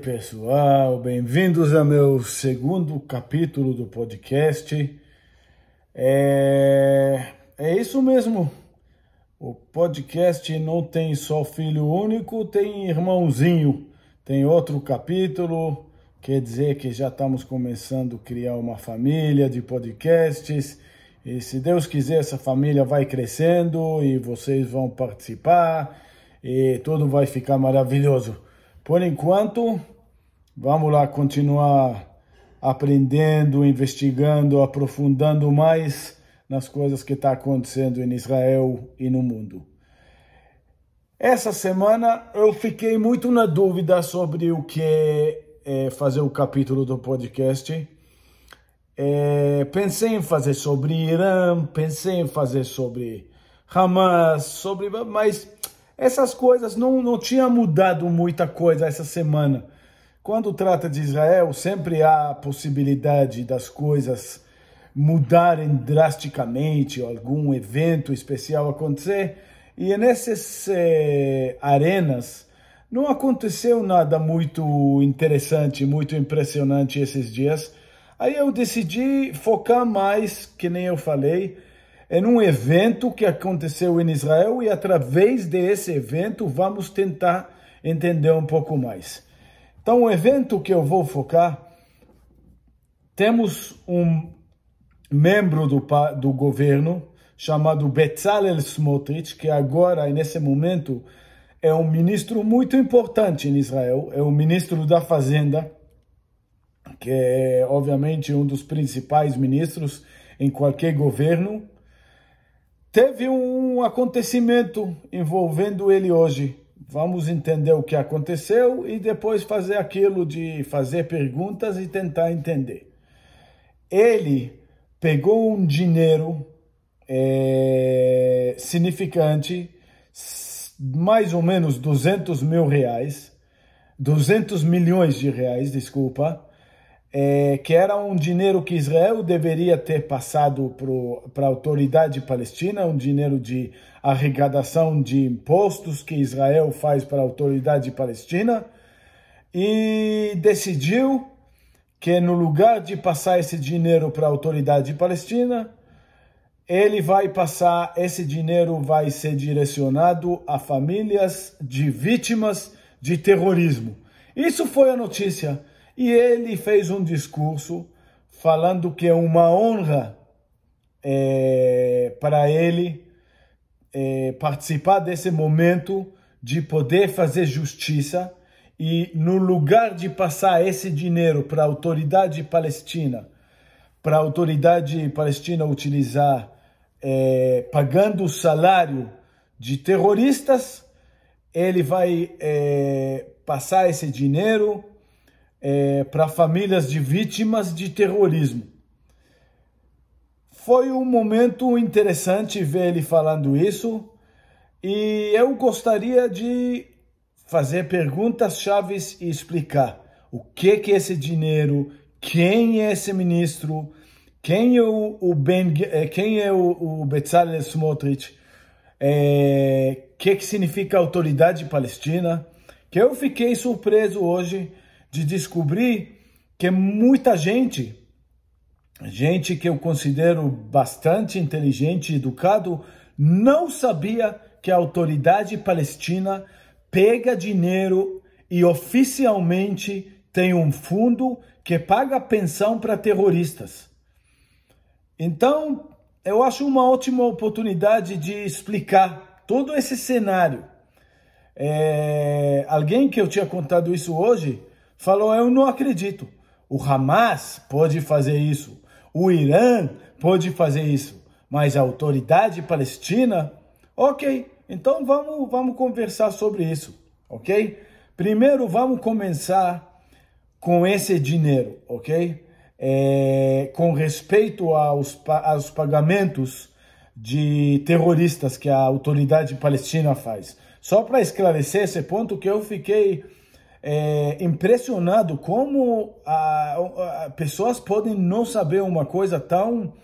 pessoal, bem-vindos ao meu segundo capítulo do podcast. É, é isso mesmo, o podcast não tem só filho único, tem irmãozinho, tem outro capítulo, quer dizer que já estamos começando a criar uma família de podcasts. E se Deus quiser, essa família vai crescendo e vocês vão participar e tudo vai ficar maravilhoso. Por enquanto, vamos lá continuar aprendendo, investigando, aprofundando mais nas coisas que está acontecendo em Israel e no mundo. Essa semana eu fiquei muito na dúvida sobre o que é fazer o capítulo do podcast. É, pensei em fazer sobre Irã, pensei em fazer sobre Hamas, sobre, mas essas coisas não, não tinha mudado muita coisa essa semana. Quando trata de Israel, sempre há a possibilidade das coisas mudarem drasticamente, algum evento especial acontecer. E nessas eh, arenas não aconteceu nada muito interessante, muito impressionante esses dias. Aí eu decidi focar mais, que nem eu falei, é num evento que aconteceu em Israel e através desse evento vamos tentar entender um pouco mais. Então, o evento que eu vou focar, temos um membro do, do governo chamado Bezalel Smotrich, que agora, nesse momento, é um ministro muito importante em Israel, é o ministro da Fazenda, que é, obviamente, um dos principais ministros em qualquer governo, Teve um acontecimento envolvendo ele hoje. Vamos entender o que aconteceu e depois fazer aquilo de fazer perguntas e tentar entender. Ele pegou um dinheiro é, significante, mais ou menos 200 mil reais, 200 milhões de reais, desculpa, é, que era um dinheiro que Israel deveria ter passado para a autoridade palestina, um dinheiro de arrecadação de impostos que Israel faz para a autoridade palestina, e decidiu que no lugar de passar esse dinheiro para a autoridade palestina, ele vai passar, esse dinheiro vai ser direcionado a famílias de vítimas de terrorismo. Isso foi a notícia. E ele fez um discurso falando que é uma honra é, para ele é, participar desse momento de poder fazer justiça e no lugar de passar esse dinheiro para a autoridade palestina, para a autoridade palestina utilizar é, pagando o salário de terroristas, ele vai é, passar esse dinheiro é, para famílias de vítimas de terrorismo. Foi um momento interessante ver ele falando isso e eu gostaria de fazer perguntas chaves e explicar o que que é esse dinheiro, quem é esse ministro, quem é o, o ben, é, quem é o, o Bezalel Smotrich, é, que que significa autoridade palestina, que eu fiquei surpreso hoje de descobrir que muita gente, gente que eu considero bastante inteligente e educado, não sabia que a autoridade palestina pega dinheiro e oficialmente tem um fundo que paga pensão para terroristas. Então, eu acho uma ótima oportunidade de explicar todo esse cenário. É, alguém que eu tinha contado isso hoje falou: Eu não acredito. O Hamas pode fazer isso, o Irã pode fazer isso, mas a autoridade palestina, ok. Então vamos, vamos conversar sobre isso, ok? Primeiro vamos começar com esse dinheiro, ok? É, com respeito aos, aos pagamentos de terroristas que a autoridade palestina faz. Só para esclarecer esse ponto que eu fiquei é, impressionado como a, a, pessoas podem não saber uma coisa tão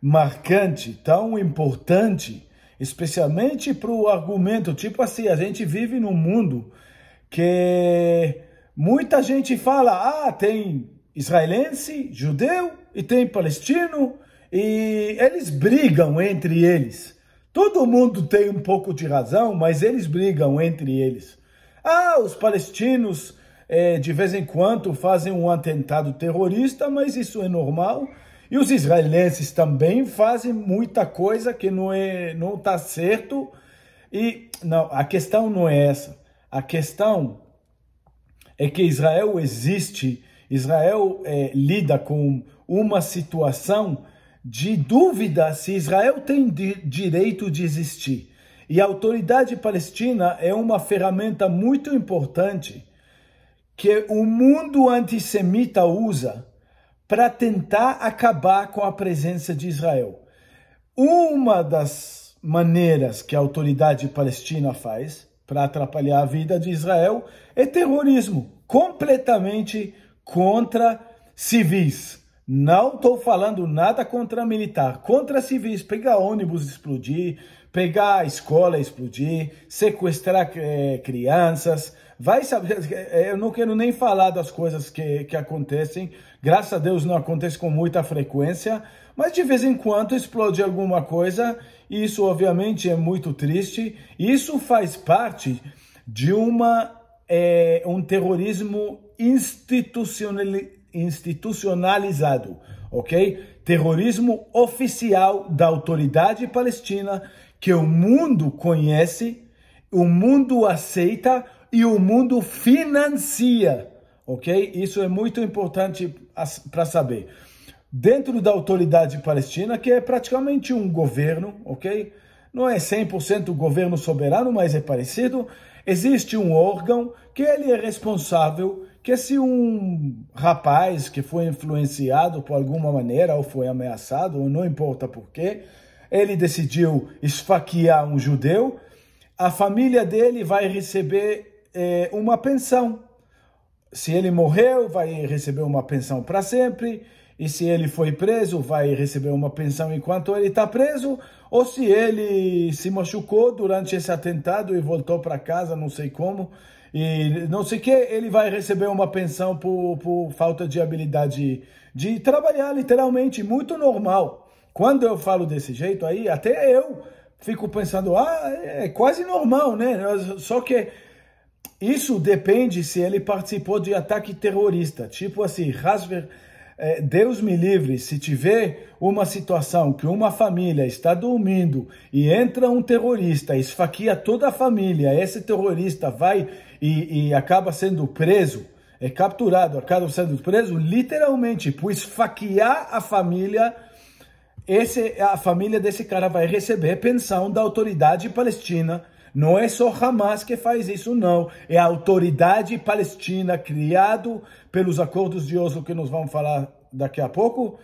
marcante, tão importante, especialmente para o argumento, tipo assim, a gente vive num mundo que muita gente fala, ah, tem israelense, judeu e tem palestino, e eles brigam entre eles. Todo mundo tem um pouco de razão, mas eles brigam entre eles. Ah, os palestinos é, de vez em quando fazem um atentado terrorista, mas isso é normal. E os israelenses também fazem muita coisa que não é não está certo. E não, a questão não é essa. A questão é que Israel existe, Israel é, lida com uma situação de dúvida se Israel tem direito de existir. E a autoridade palestina é uma ferramenta muito importante que o mundo antissemita usa para tentar acabar com a presença de Israel. Uma das maneiras que a autoridade palestina faz para atrapalhar a vida de Israel é terrorismo, completamente contra civis. Não estou falando nada contra militar, contra civis. Pegar ônibus explodir, pegar a escola explodir, sequestrar é, crianças. Vai saber, eh, eu não quero nem falar das coisas que, que acontecem. Graças a Deus não acontece com muita frequência, mas de vez em quando explode alguma coisa. E isso, obviamente, é muito triste. Isso faz parte de uma é, um terrorismo institucionalizado, ok? Terrorismo oficial da autoridade palestina que o mundo conhece, o mundo aceita e o mundo financia, ok? Isso é muito importante para saber. Dentro da autoridade palestina, que é praticamente um governo, ok? Não é 100% governo soberano, mas é parecido Existe um órgão que ele é responsável que se um rapaz que foi influenciado por alguma maneira ou foi ameaçado, ou não importa porquê, ele decidiu esfaquear um judeu, a família dele vai receber é, uma pensão. Se ele morreu, vai receber uma pensão para sempre. E se ele foi preso, vai receber uma pensão enquanto ele está preso, ou se ele se machucou durante esse atentado e voltou para casa, não sei como, e não sei o que, ele vai receber uma pensão por, por falta de habilidade de trabalhar, literalmente, muito normal. Quando eu falo desse jeito aí, até eu fico pensando, ah, é quase normal, né? Só que isso depende se ele participou de ataque terrorista, tipo assim, Rasver é, Deus me livre, se tiver uma situação que uma família está dormindo e entra um terrorista, esfaqueia toda a família, esse terrorista vai e, e acaba sendo preso, é capturado, acaba sendo preso, literalmente, por esfaquear a família, esse, a família desse cara vai receber pensão da autoridade palestina não é só Hamas que faz isso, não. É a autoridade palestina, criado pelos acordos de Oslo, que nós vamos falar daqui a pouco,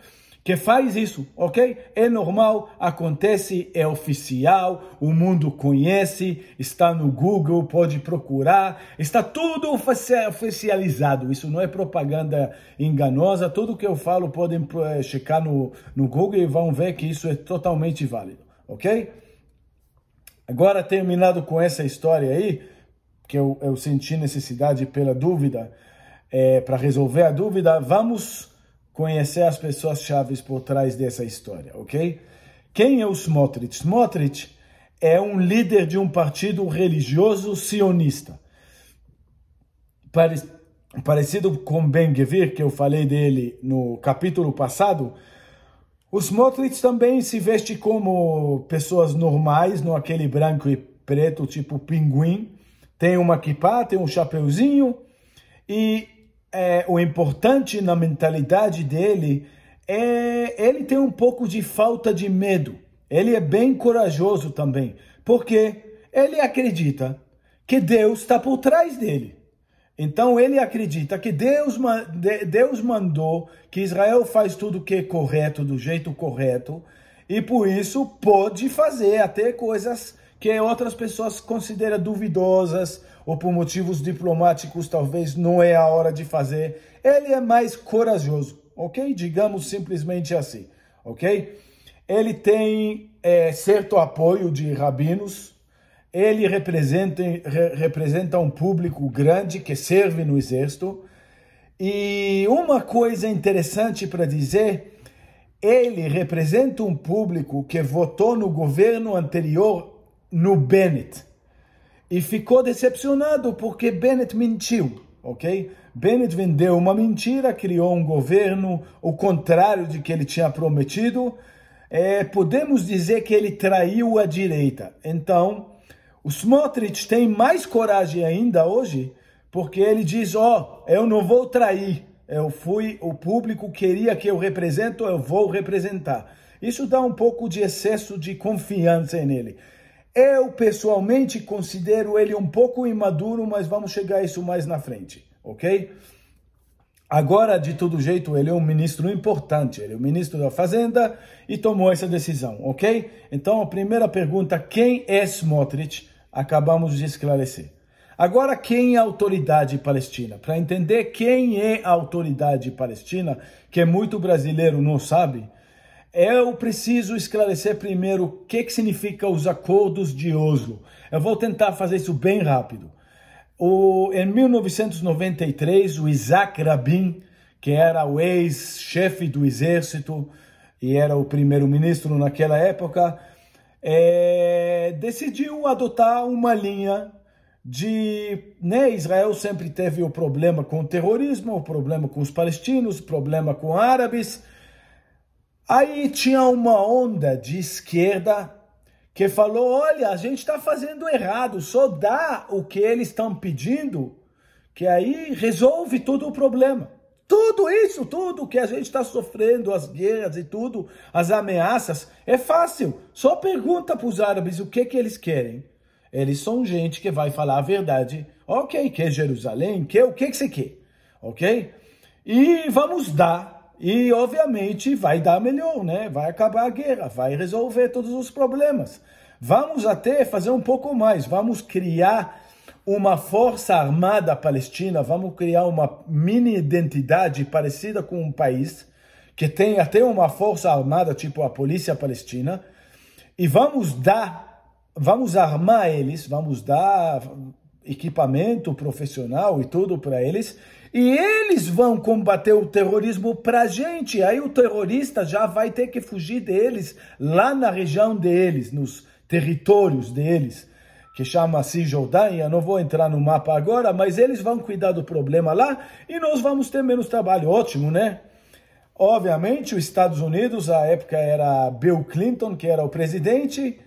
que faz isso, ok? É normal, acontece, é oficial, o mundo conhece, está no Google, pode procurar, está tudo oficializado. Isso não é propaganda enganosa. Tudo que eu falo podem eh, checar no, no Google e vão ver que isso é totalmente válido, ok? Agora, terminado com essa história aí, que eu, eu senti necessidade pela dúvida, é, para resolver a dúvida, vamos conhecer as pessoas chaves por trás dessa história, ok? Quem é o Smotrich? Smotrich é um líder de um partido religioso sionista. Parecido com Ben Gvir, que eu falei dele no capítulo passado, os Smotrich também se veste como pessoas normais, no aquele branco e preto, tipo pinguim. Tem uma kippah, tem um chapeuzinho. E é, o importante na mentalidade dele é ele tem um pouco de falta de medo. Ele é bem corajoso também, porque ele acredita que Deus está por trás dele. Então ele acredita que Deus, Deus mandou que Israel faz tudo o que é correto, do jeito correto, e por isso pode fazer até coisas que outras pessoas consideram duvidosas, ou por motivos diplomáticos talvez não é a hora de fazer. Ele é mais corajoso, ok? Digamos simplesmente assim, ok? Ele tem é, certo apoio de rabinos, ele representa, representa um público grande que serve no exército. E uma coisa interessante para dizer, ele representa um público que votou no governo anterior no Bennett e ficou decepcionado porque Bennett mentiu, ok? Bennett vendeu uma mentira, criou um governo o contrário de que ele tinha prometido. É, podemos dizer que ele traiu a direita. Então, o Smotrich tem mais coragem ainda hoje, porque ele diz: Ó, oh, eu não vou trair, eu fui, o público queria que eu represento, eu vou representar. Isso dá um pouco de excesso de confiança nele. Eu pessoalmente considero ele um pouco imaduro, mas vamos chegar a isso mais na frente, ok? Agora, de todo jeito, ele é um ministro importante, ele é o ministro da Fazenda e tomou essa decisão, ok? Então, a primeira pergunta, quem é Smotrich? Acabamos de esclarecer. Agora, quem é a autoridade palestina? Para entender quem é a autoridade palestina, que muito brasileiro não sabe, eu preciso esclarecer primeiro o que, que significa os acordos de Oslo. Eu vou tentar fazer isso bem rápido. O, em 1993, o Isaac Rabin, que era o ex-chefe do exército e era o primeiro-ministro naquela época, é, decidiu adotar uma linha de. Né, Israel sempre teve o problema com o terrorismo, o problema com os palestinos, o problema com árabes. Aí tinha uma onda de esquerda que falou: olha, a gente está fazendo errado, só dá o que eles estão pedindo, que aí resolve todo o problema. Tudo isso, tudo que a gente está sofrendo, as guerras e tudo, as ameaças, é fácil. Só pergunta para os árabes o que, que eles querem. Eles são gente que vai falar a verdade. Ok, quer Jerusalém? Quer, o que, que você quer? Ok? E vamos dar e, obviamente, vai dar melhor, né? Vai acabar a guerra, vai resolver todos os problemas. Vamos até fazer um pouco mais, vamos criar uma força armada palestina, vamos criar uma mini identidade parecida com um país que tem até uma força armada, tipo a polícia palestina, e vamos dar, vamos armar eles, vamos dar equipamento profissional e tudo para eles, e eles vão combater o terrorismo para a gente. Aí o terrorista já vai ter que fugir deles lá na região deles, nos territórios deles, que chama-se Cisjordânia. Não vou entrar no mapa agora, mas eles vão cuidar do problema lá e nós vamos ter menos trabalho. Ótimo, né? Obviamente, os Estados Unidos, à época era Bill Clinton, que era o presidente,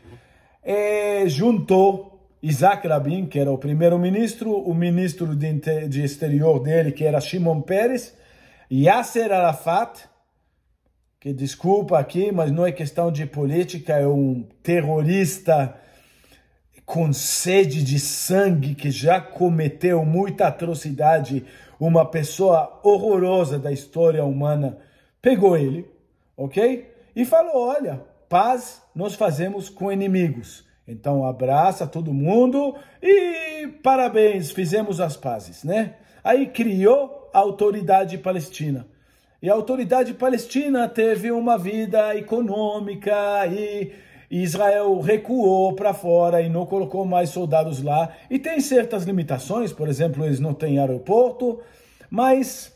juntou Isaac Rabin, que era o primeiro-ministro, o ministro de, de exterior dele, que era Shimon Peres, Yasser Arafat, que desculpa aqui, mas não é questão de política, é um terrorista com sede de sangue que já cometeu muita atrocidade, uma pessoa horrorosa da história humana, pegou ele, ok? E falou: olha, paz nós fazemos com inimigos. Então abraça todo mundo e parabéns, fizemos as pazes, né? Aí criou a autoridade palestina. E a autoridade palestina teve uma vida econômica e Israel recuou para fora e não colocou mais soldados lá. E tem certas limitações, por exemplo, eles não têm aeroporto, mas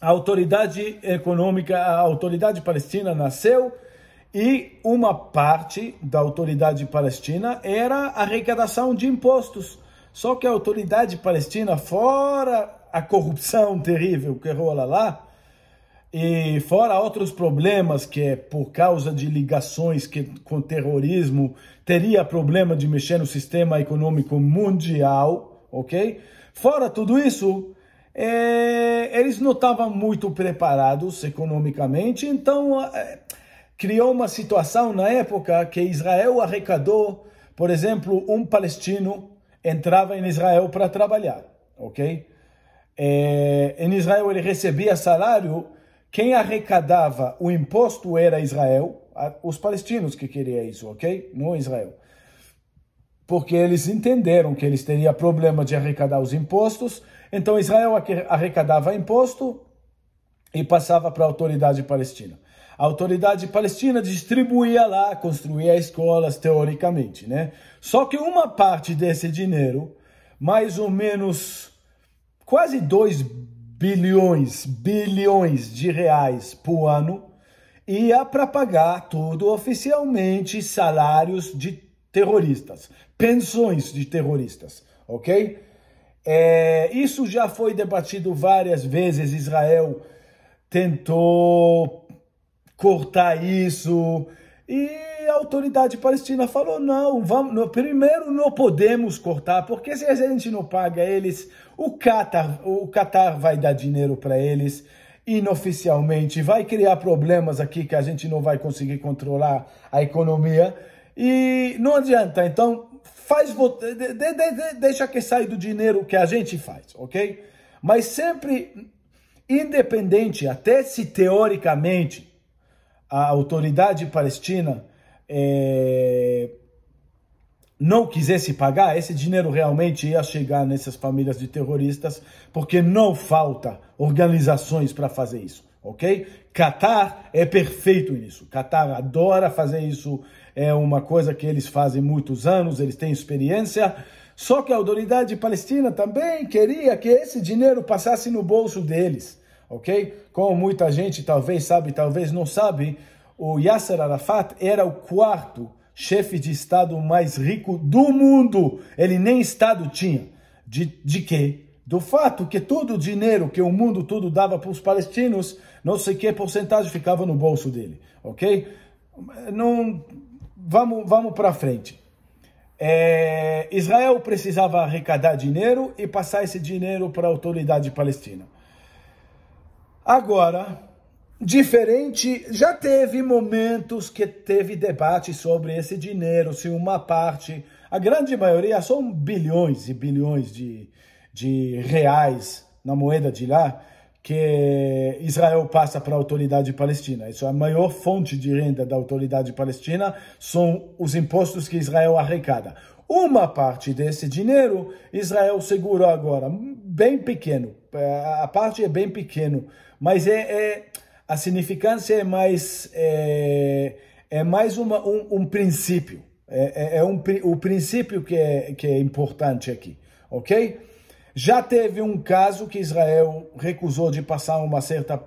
a autoridade econômica, a autoridade palestina nasceu e uma parte da autoridade palestina era arrecadação de impostos. Só que a autoridade palestina, fora a corrupção terrível que rola lá, e fora outros problemas que é por causa de ligações que, com terrorismo, teria problema de mexer no sistema econômico mundial, ok? Fora tudo isso, é, eles não estavam muito preparados economicamente, então... É, criou uma situação na época que Israel arrecadou, por exemplo, um palestino entrava em Israel para trabalhar, ok? É, em Israel ele recebia salário, quem arrecadava o imposto era Israel, os palestinos que queriam isso, ok? Não Israel. Porque eles entenderam que eles teriam problema de arrecadar os impostos, então Israel arrecadava imposto e passava para a autoridade palestina. A autoridade palestina distribuía lá, construía escolas, teoricamente, né? Só que uma parte desse dinheiro, mais ou menos quase 2 bilhões, bilhões de reais por ano, ia para pagar tudo oficialmente salários de terroristas, pensões de terroristas, ok? É, isso já foi debatido várias vezes. Israel tentou cortar isso e a autoridade palestina falou: não, vamos, primeiro não podemos cortar, porque se a gente não paga eles, o Qatar, o Qatar vai dar dinheiro para eles inoficialmente, vai criar problemas aqui que a gente não vai conseguir controlar a economia e não adianta. Então, faz de, de, de, deixa que saia do dinheiro que a gente faz, ok? Mas sempre independente, até se teoricamente a autoridade palestina é, não quisesse pagar, esse dinheiro realmente ia chegar nessas famílias de terroristas, porque não falta organizações para fazer isso, ok? Qatar é perfeito nisso. Qatar adora fazer isso, é uma coisa que eles fazem muitos anos, eles têm experiência. Só que a autoridade palestina também queria que esse dinheiro passasse no bolso deles, ok? Como muita gente talvez sabe, talvez não sabe, o Yasser Arafat era o quarto chefe de Estado mais rico do mundo. Ele nem Estado tinha. De, de quê? Do fato que todo o dinheiro que o mundo todo dava para os palestinos, não sei que porcentagem ficava no bolso dele, ok? Não, vamos vamos para frente. É, Israel precisava arrecadar dinheiro e passar esse dinheiro para a autoridade palestina. Agora, Diferente, já teve momentos que teve debate sobre esse dinheiro, se uma parte, a grande maioria são bilhões e bilhões de, de reais na moeda de lá, que Israel passa para a autoridade palestina. Isso é a maior fonte de renda da autoridade palestina, são os impostos que Israel arrecada. Uma parte desse dinheiro Israel segurou agora, bem pequeno. A parte é bem pequeno, mas é, é a significância é mais, é, é mais uma, um, um princípio. É, é, é um, o princípio que é, que é importante aqui, ok? Já teve um caso que Israel recusou de passar uma certa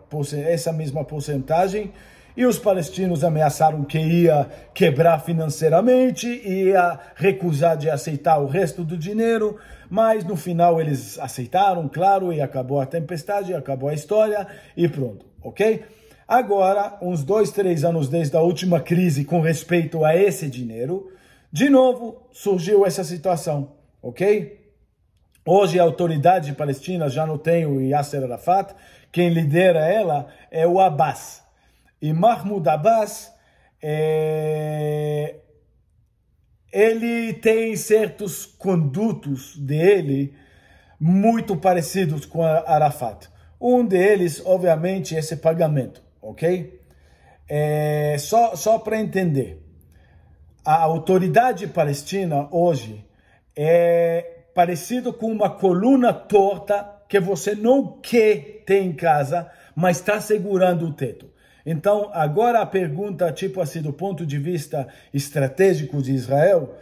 essa mesma porcentagem e os palestinos ameaçaram que ia quebrar financeiramente, ia recusar de aceitar o resto do dinheiro, mas no final eles aceitaram, claro, e acabou a tempestade, acabou a história e pronto ok? Agora, uns dois, três anos desde a última crise com respeito a esse dinheiro, de novo surgiu essa situação, ok? Hoje a autoridade palestina já não tem o Yasser Arafat, quem lidera ela é o Abbas. E Mahmoud Abbas, é... ele tem certos condutos dele muito parecidos com Arafat. Um deles, obviamente, é esse pagamento, ok? É, só só para entender, a autoridade palestina hoje é parecido com uma coluna torta que você não quer ter em casa, mas está segurando o teto. Então, agora a pergunta, tipo assim, do ponto de vista estratégico de Israel,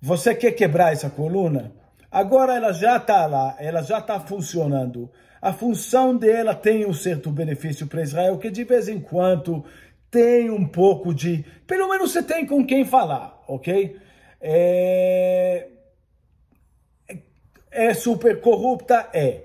você quer quebrar essa coluna? Agora ela já está lá, ela já está funcionando a função dela tem um certo benefício para Israel, que de vez em quando tem um pouco de. Pelo menos você tem com quem falar, ok? É, é super corrupta? É.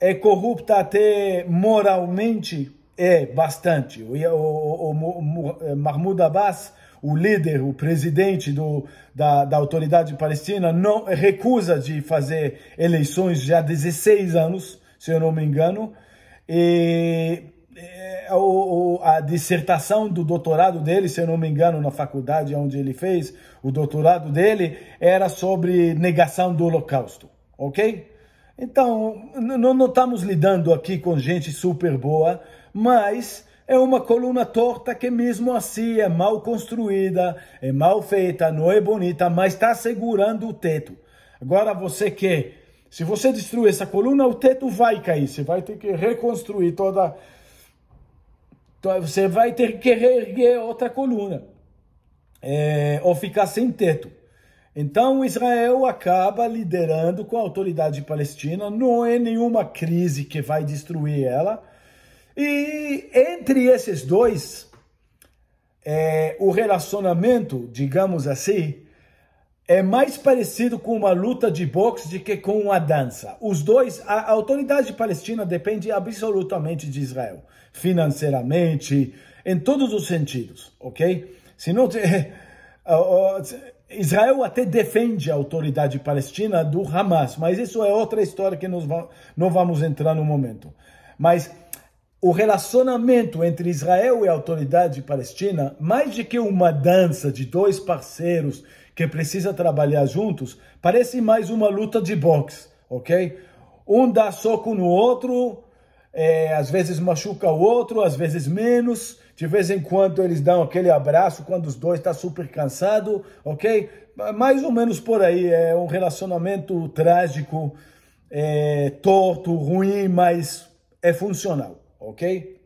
É corrupta até moralmente? É, bastante. O, o, o, o Mahmoud Abbas, o líder, o presidente do, da, da autoridade palestina, não recusa de fazer eleições já há 16 anos se eu não me engano. E a dissertação do doutorado dele, se eu não me engano, na faculdade onde ele fez o doutorado dele, era sobre negação do Holocausto, ok? Então, não, estamos lidando aqui com gente super boa, mas é uma coluna torta que mesmo assim é mal construída, é mal feita, não é bonita, mas está segurando o teto. Agora você quer se você destruir essa coluna, o teto vai cair. Você vai ter que reconstruir toda você vai ter que reerguer outra coluna, é, ou ficar sem teto. Então Israel acaba liderando com a autoridade palestina, não é nenhuma crise que vai destruir ela. E entre esses dois, é, o relacionamento, digamos assim, é mais parecido com uma luta de boxe do que com uma dança. Os dois, a autoridade palestina depende absolutamente de Israel, financeiramente, em todos os sentidos, ok? Se não, Israel até defende a autoridade palestina do Hamas, mas isso é outra história que nós não vamos entrar no momento. Mas o relacionamento entre Israel e a autoridade palestina, mais do que uma dança de dois parceiros que precisa trabalhar juntos, parece mais uma luta de boxe, ok? Um dá soco no outro, é, às vezes machuca o outro, às vezes menos. De vez em quando eles dão aquele abraço quando os dois estão tá super cansados, ok? Mais ou menos por aí. É um relacionamento trágico, é, torto, ruim, mas é funcional, ok?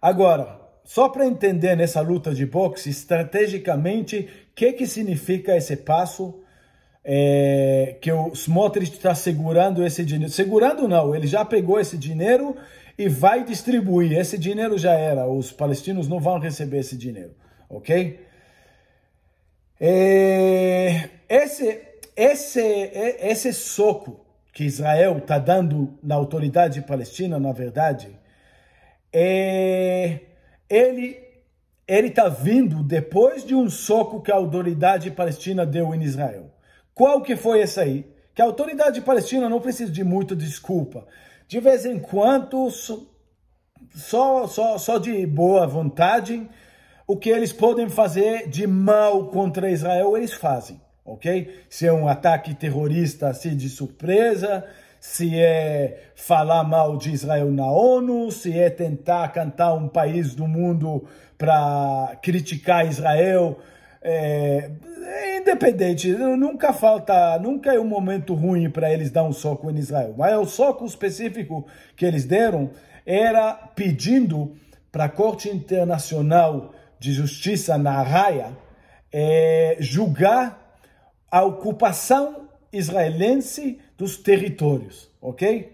Agora, só para entender nessa luta de boxe, estrategicamente, o que, que significa esse passo é, que o Smotrich está segurando esse dinheiro? Segurando não, ele já pegou esse dinheiro e vai distribuir. Esse dinheiro já era, os palestinos não vão receber esse dinheiro, ok? É, esse, esse, esse soco que Israel está dando na autoridade palestina, na verdade, é, ele ele está vindo depois de um soco que a autoridade palestina deu em Israel. Qual que foi esse aí? Que a autoridade palestina não precisa de muita desculpa. De vez em quando, só, só, só de boa vontade, o que eles podem fazer de mal contra Israel, eles fazem, ok? Se é um ataque terrorista assim de surpresa, se é falar mal de Israel na ONU, se é tentar cantar um país do mundo para criticar Israel. É, é, independente, nunca falta, nunca é um momento ruim para eles dar um soco em Israel. Mas o soco específico que eles deram era pedindo para a Corte Internacional de Justiça na Raia é, julgar a ocupação israelense dos territórios, ok?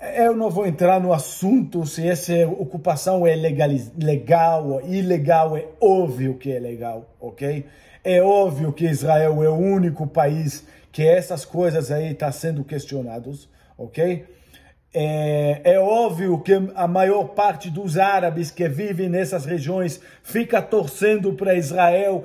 Eu não vou entrar no assunto se essa ocupação é legal ou ilegal, é óbvio que é legal, ok? É óbvio que Israel é o único país que essas coisas aí estão tá sendo questionadas, ok? É, é, óbvio que a maior parte dos árabes que vivem nessas regiões fica torcendo para Israel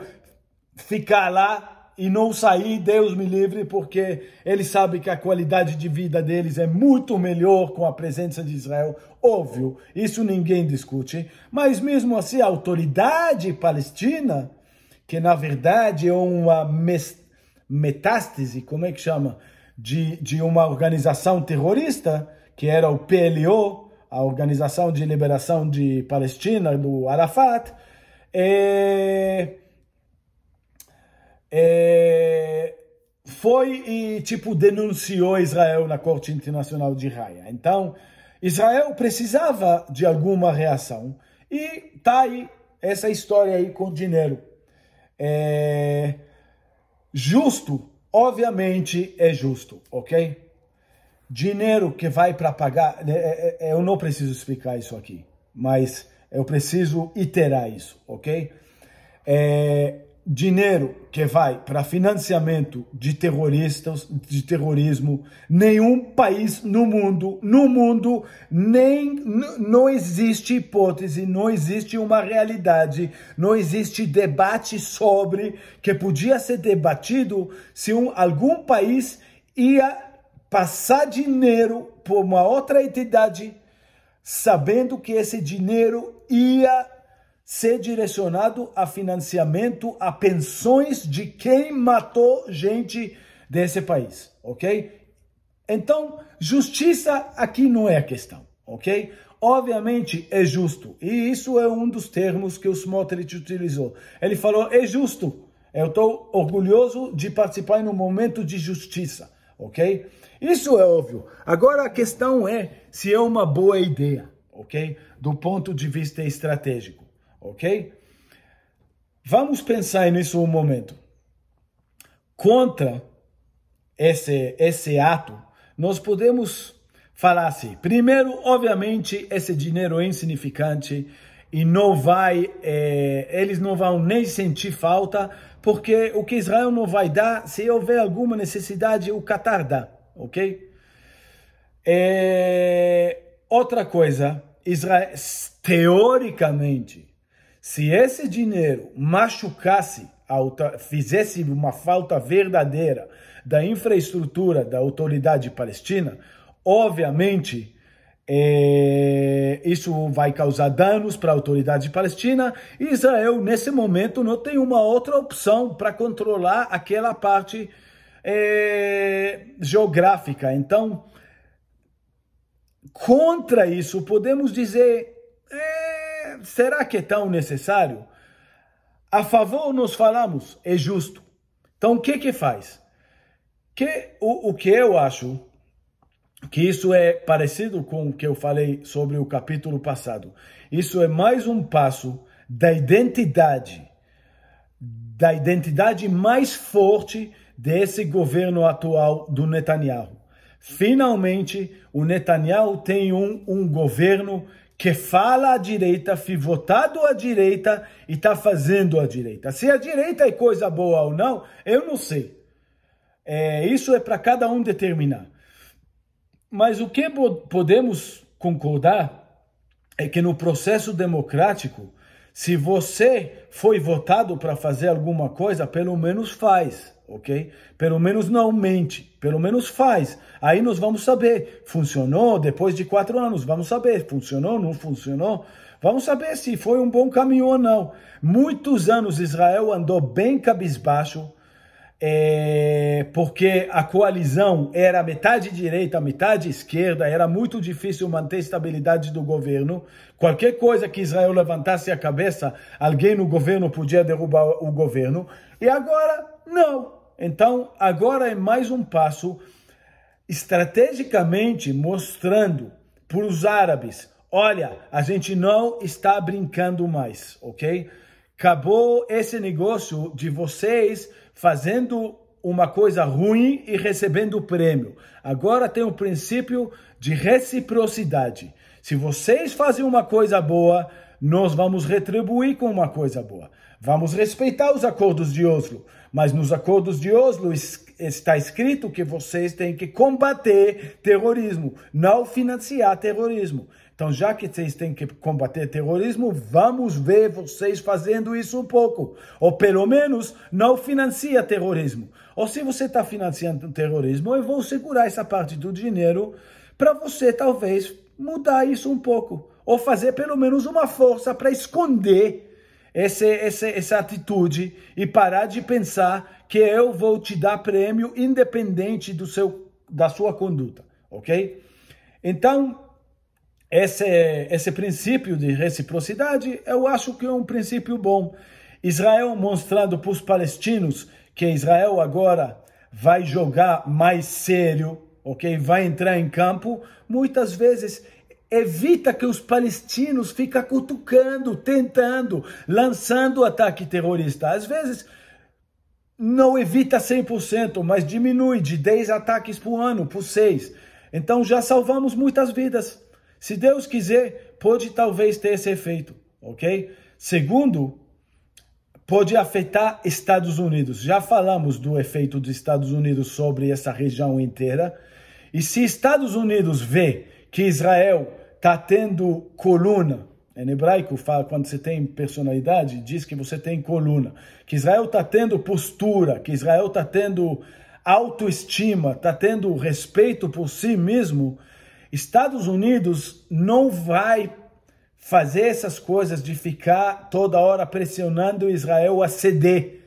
ficar lá e não sair, Deus me livre, porque eles sabem que a qualidade de vida deles é muito melhor com a presença de Israel. Óbvio, isso ninguém discute. Mas mesmo assim, a autoridade palestina, que na verdade é uma metástase, como é que chama? De, de uma organização terrorista, que era o PLO, a Organização de Liberação de Palestina, do Arafat, é é, foi e tipo denunciou Israel na Corte Internacional de Haia. Então, Israel precisava de alguma reação e tá aí essa história aí com dinheiro. É, justo, obviamente é justo, ok? Dinheiro que vai para pagar, né, é, é, eu não preciso explicar isso aqui, mas eu preciso iterar isso, ok? É, dinheiro que vai para financiamento de terroristas, de terrorismo, nenhum país no mundo, no mundo, nem não existe hipótese, não existe uma realidade, não existe debate sobre que podia ser debatido se um, algum país ia passar dinheiro por uma outra entidade, sabendo que esse dinheiro ia ser direcionado a financiamento a pensões de quem matou gente desse país, ok? Então, justiça aqui não é a questão, ok? Obviamente é justo, e isso é um dos termos que o Smotrich utilizou. Ele falou, é justo, eu estou orgulhoso de participar em um momento de justiça, ok? Isso é óbvio. Agora a questão é se é uma boa ideia, ok? Do ponto de vista estratégico, ok? Vamos pensar nisso um momento. Contra esse, esse ato, nós podemos falar assim. Primeiro, obviamente, esse dinheiro é insignificante e não vai, é, eles não vão nem sentir falta, porque o que Israel não vai dar, se houver alguma necessidade, o Qatar dá, ok? É, outra coisa, Israel, teoricamente, se esse dinheiro machucasse, fizesse uma falta verdadeira da infraestrutura da autoridade palestina, obviamente é, isso vai causar danos para a autoridade palestina. Israel, nesse momento, não tem uma outra opção para controlar aquela parte é, geográfica. Então, contra isso, podemos dizer: é, será que é tão necessário? A favor, nós falamos, é justo. Então, o que que faz? Que, o, o que eu acho que isso é parecido com o que eu falei sobre o capítulo passado. Isso é mais um passo da identidade, da identidade mais forte desse governo atual do Netanyahu. Finalmente, o Netanyahu tem um, um governo que fala à direita, foi votado à direita e está fazendo à direita. Se a direita é coisa boa ou não, eu não sei. É, isso é para cada um determinar. Mas o que podemos concordar é que no processo democrático, se você foi votado para fazer alguma coisa, pelo menos faz, ok? Pelo menos não mente, pelo menos faz. Aí nós vamos saber, funcionou depois de quatro anos, vamos saber, funcionou, não funcionou. Vamos saber se foi um bom caminho ou não. Muitos anos Israel andou bem cabisbaixo, é, porque a coalizão era metade direita, metade esquerda, era muito difícil manter a estabilidade do governo. Qualquer coisa que Israel levantasse a cabeça, alguém no governo podia derrubar o governo. E agora, não. Então, agora é mais um passo estrategicamente mostrando para os árabes: olha, a gente não está brincando mais, ok? Acabou esse negócio de vocês fazendo uma coisa ruim e recebendo prêmio. Agora tem o um princípio de reciprocidade. Se vocês fazem uma coisa boa, nós vamos retribuir com uma coisa boa. Vamos respeitar os acordos de Oslo, mas nos acordos de Oslo está escrito que vocês têm que combater terrorismo, não financiar terrorismo. Então, já que vocês têm que combater terrorismo, vamos ver vocês fazendo isso um pouco. Ou pelo menos não financia terrorismo. Ou se você está financiando terrorismo, eu vou segurar essa parte do dinheiro para você talvez mudar isso um pouco. Ou fazer pelo menos uma força para esconder esse, esse, essa atitude e parar de pensar que eu vou te dar prêmio independente do seu, da sua conduta, ok? Então, esse, esse princípio de reciprocidade, eu acho que é um princípio bom. Israel mostrando para os palestinos que Israel agora vai jogar mais sério, ok? Vai entrar em campo. Muitas vezes evita que os palestinos fiquem cutucando, tentando, lançando ataque terrorista. Às vezes não evita 100%, mas diminui de 10 ataques por ano, por 6. Então já salvamos muitas vidas. Se Deus quiser, pode talvez ter esse efeito, ok? Segundo, pode afetar Estados Unidos. Já falamos do efeito dos Estados Unidos sobre essa região inteira. E se Estados Unidos vê que Israel está tendo coluna, em hebraico fala quando você tem personalidade, diz que você tem coluna, que Israel está tendo postura, que Israel está tendo autoestima, está tendo respeito por si mesmo, Estados Unidos não vai fazer essas coisas de ficar toda hora pressionando Israel a ceder.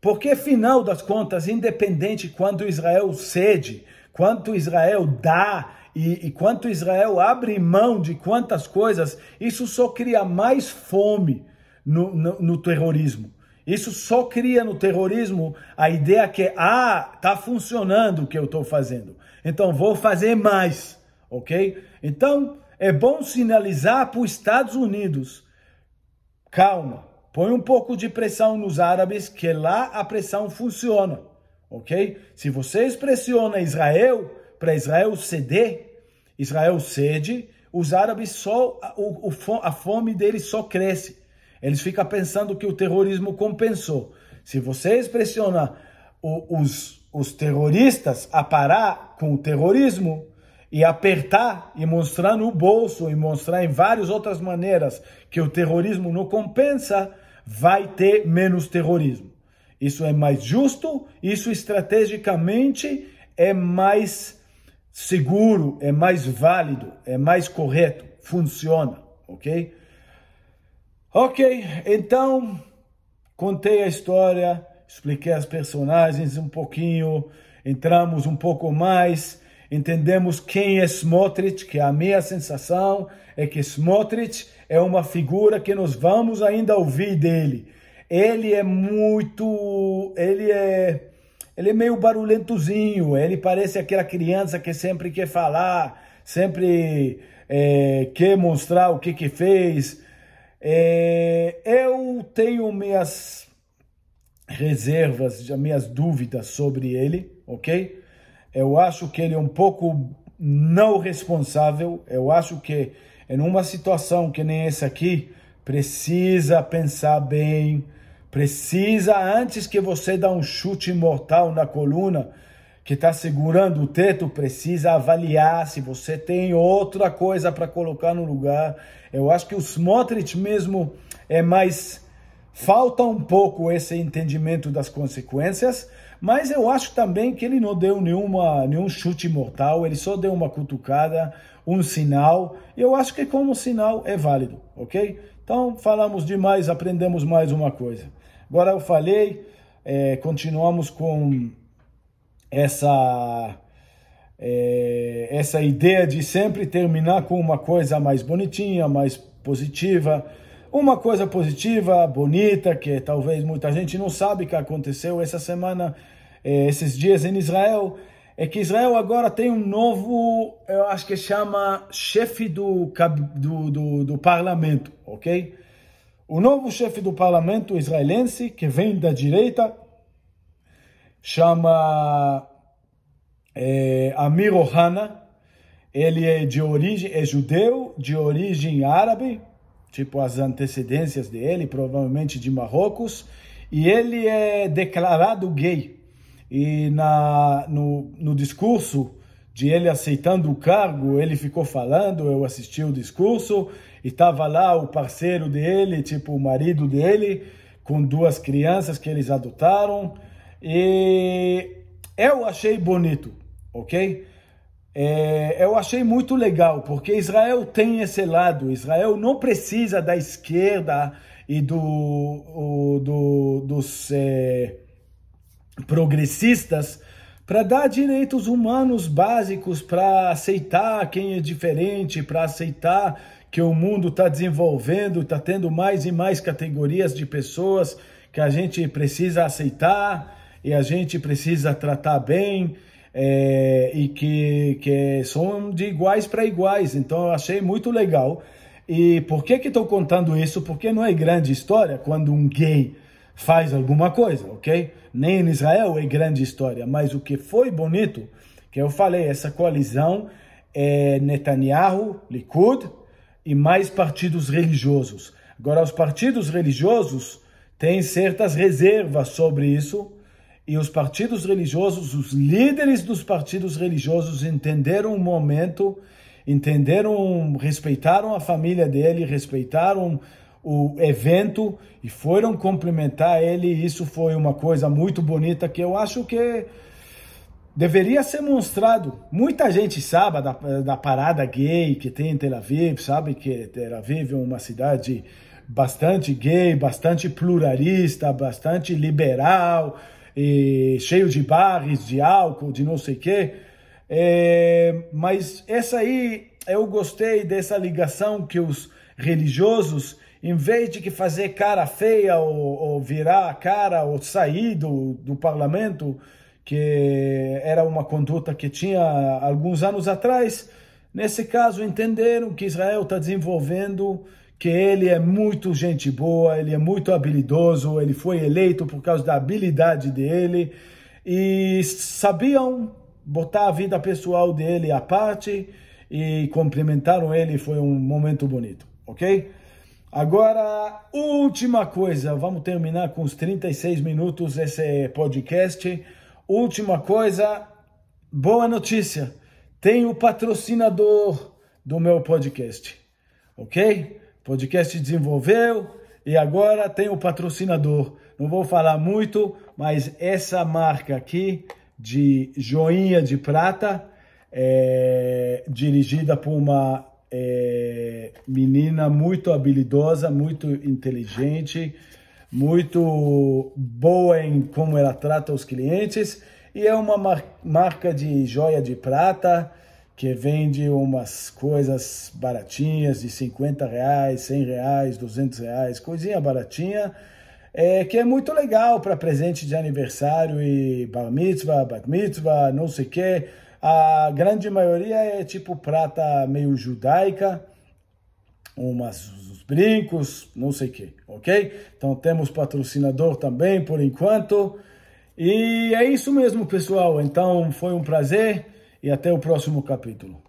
Porque, final das contas, independente quanto Israel cede, quanto Israel dá e, e quanto Israel abre mão de quantas coisas, isso só cria mais fome no, no, no terrorismo. Isso só cria no terrorismo a ideia que, ah, está funcionando o que eu estou fazendo. Então vou fazer mais ok? Então, é bom sinalizar para os Estados Unidos: calma, põe um pouco de pressão nos árabes, que lá a pressão funciona, ok? Se vocês pressionam Israel para Israel ceder, Israel cede, os árabes só o, o, a fome deles só cresce. Eles ficam pensando que o terrorismo compensou. Se vocês pressionam os, os terroristas a parar com o terrorismo, e apertar e mostrar no bolso e mostrar em várias outras maneiras que o terrorismo não compensa, vai ter menos terrorismo. Isso é mais justo, isso estrategicamente é mais seguro, é mais válido, é mais correto, funciona, ok? Ok, então contei a história, expliquei as personagens um pouquinho, entramos um pouco mais entendemos quem é Smotrich, que a minha sensação é que Smotrich é uma figura que nós vamos ainda ouvir dele. Ele é muito, ele é, ele é meio barulhentozinho, ele parece aquela criança que sempre quer falar, sempre é, quer mostrar o que que fez. É, eu tenho minhas reservas, minhas dúvidas sobre ele, ok? Eu acho que ele é um pouco não responsável. Eu acho que em uma situação que nem essa aqui, precisa pensar bem, precisa antes que você dá um chute mortal na coluna que está segurando o teto, precisa avaliar se você tem outra coisa para colocar no lugar. Eu acho que o Smotrich mesmo é mais falta um pouco esse entendimento das consequências. Mas eu acho também que ele não deu nenhuma, nenhum chute mortal, ele só deu uma cutucada, um sinal, e eu acho que como sinal é válido, ok? Então, falamos demais, aprendemos mais uma coisa. Agora eu falei, é, continuamos com essa, é, essa ideia de sempre terminar com uma coisa mais bonitinha, mais positiva, uma coisa positiva, bonita, que talvez muita gente não sabe que aconteceu essa semana é, esses dias em Israel, é que Israel agora tem um novo, eu acho que chama chefe do, do, do, do parlamento, ok? O novo chefe do parlamento israelense, que vem da direita, chama é, Amir Ohana. Ele é de origem, é judeu, de origem árabe, tipo as antecedências dele, provavelmente de Marrocos, e ele é declarado gay. E na, no, no discurso de ele aceitando o cargo, ele ficou falando, eu assisti o discurso, e estava lá o parceiro dele, tipo o marido dele, com duas crianças que eles adotaram, e eu achei bonito, ok? É, eu achei muito legal, porque Israel tem esse lado, Israel não precisa da esquerda e do, do dos... É, progressistas para dar direitos humanos básicos, para aceitar quem é diferente, para aceitar que o mundo está desenvolvendo, está tendo mais e mais categorias de pessoas que a gente precisa aceitar e a gente precisa tratar bem é, e que, que são de iguais para iguais. Então eu achei muito legal. E por que que estou contando isso? Porque não é grande história quando um gay faz alguma coisa, ok? Nem em Israel é grande história, mas o que foi bonito, que eu falei, essa coalizão é Netanyahu, Likud e mais partidos religiosos. Agora, os partidos religiosos têm certas reservas sobre isso, e os partidos religiosos, os líderes dos partidos religiosos entenderam o momento, entenderam, respeitaram a família dele, respeitaram o evento e foram cumprimentar ele. Isso foi uma coisa muito bonita que eu acho que deveria ser mostrado. Muita gente sabe da, da parada gay que tem em Tel Aviv, sabe que Tel Aviv é uma cidade bastante gay, bastante pluralista, bastante liberal, e cheio de bares, de álcool, de não sei o quê. É, mas essa aí, eu gostei dessa ligação que os religiosos em vez de que fazer cara feia ou, ou virar a cara ou sair do, do parlamento, que era uma conduta que tinha alguns anos atrás, Nesse caso, entenderam que Israel está desenvolvendo, que ele é muito gente boa, ele é muito habilidoso, ele foi eleito por causa da habilidade dele, e sabiam botar a vida pessoal dele à parte e cumprimentaram ele, foi um momento bonito, ok? Agora, última coisa, vamos terminar com os 36 minutos esse podcast. Última coisa, boa notícia. Tem o patrocinador do meu podcast, ok? Podcast desenvolveu e agora tem o patrocinador. Não vou falar muito, mas essa marca aqui de joinha de prata, é, dirigida por uma é, menina muito habilidosa, muito inteligente, muito boa em como ela trata os clientes e é uma mar marca de joia de prata que vende umas coisas baratinhas de 50 reais, 100 reais, 200 reais, coisinha baratinha, é, que é muito legal para presente de aniversário e bar mitzvah, bat mitzvah, não sei o que. A grande maioria é tipo prata meio judaica, umas uns brincos, não sei o que, ok? Então temos patrocinador também por enquanto. E é isso mesmo, pessoal. Então foi um prazer e até o próximo capítulo.